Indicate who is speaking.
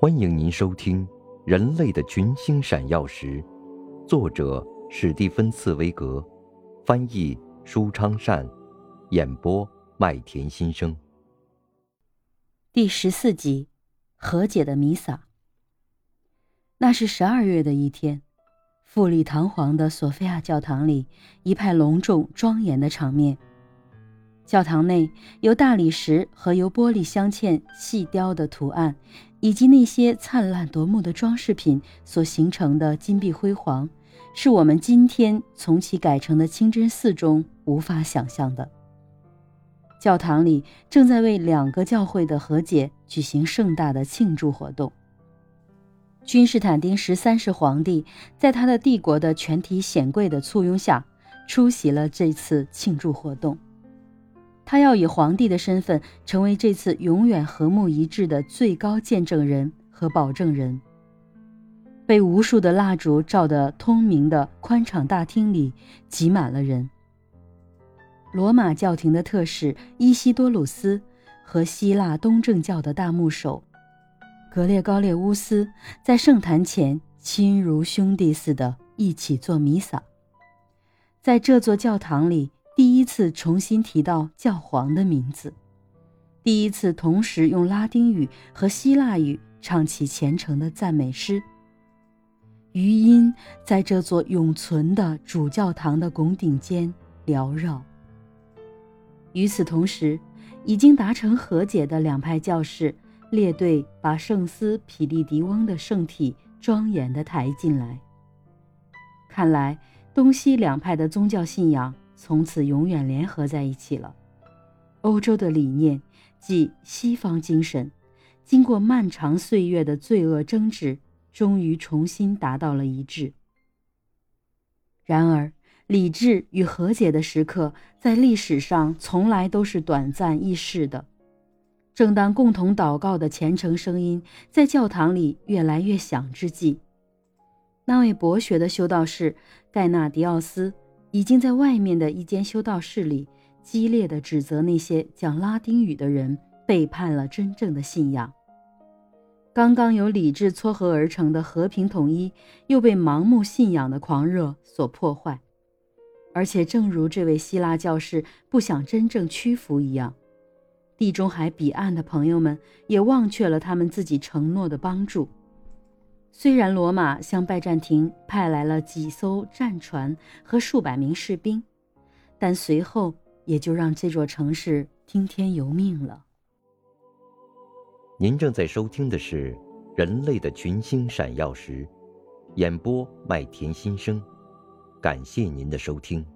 Speaker 1: 欢迎您收听《人类的群星闪耀时》，作者史蒂芬·茨威格，翻译舒昌善，演播麦田心声。
Speaker 2: 第十四集，和解的弥撒。那是十二月的一天，富丽堂皇的索菲亚教堂里一派隆重庄严的场面。教堂内由大理石和由玻璃镶嵌细雕的图案，以及那些灿烂夺目的装饰品所形成的金碧辉煌，是我们今天从其改成的清真寺中无法想象的。教堂里正在为两个教会的和解举行盛大的庆祝活动。君士坦丁十三世皇帝在他的帝国的全体显贵的簇拥下，出席了这次庆祝活动。他要以皇帝的身份成为这次永远和睦一致的最高见证人和保证人。被无数的蜡烛照得通明的宽敞大厅里挤满了人。罗马教廷的特使伊西多鲁斯和希腊东正教的大牧首格列高列乌斯在圣坛前亲如兄弟似的一起做弥撒。在这座教堂里。一次重新提到教皇的名字，第一次同时用拉丁语和希腊语唱起虔诚的赞美诗。余音在这座永存的主教堂的拱顶间缭绕。与此同时，已经达成和解的两派教士列队把圣斯匹利迪翁的圣体庄严地抬进来。看来，东西两派的宗教信仰。从此永远联合在一起了。欧洲的理念，即西方精神，经过漫长岁月的罪恶争执，终于重新达到了一致。然而，理智与和解的时刻在历史上从来都是短暂易逝的。正当共同祷告的虔诚声音在教堂里越来越响之际，那位博学的修道士盖纳迪奥斯。已经在外面的一间修道士里，激烈的指责那些讲拉丁语的人背叛了真正的信仰。刚刚由理智撮合而成的和平统一，又被盲目信仰的狂热所破坏。而且，正如这位希腊教士不想真正屈服一样，地中海彼岸的朋友们也忘却了他们自己承诺的帮助。虽然罗马向拜占庭派来了几艘战船和数百名士兵，但随后也就让这座城市听天由命了。
Speaker 1: 您正在收听的是《人类的群星闪耀时》，演播麦田心声，感谢您的收听。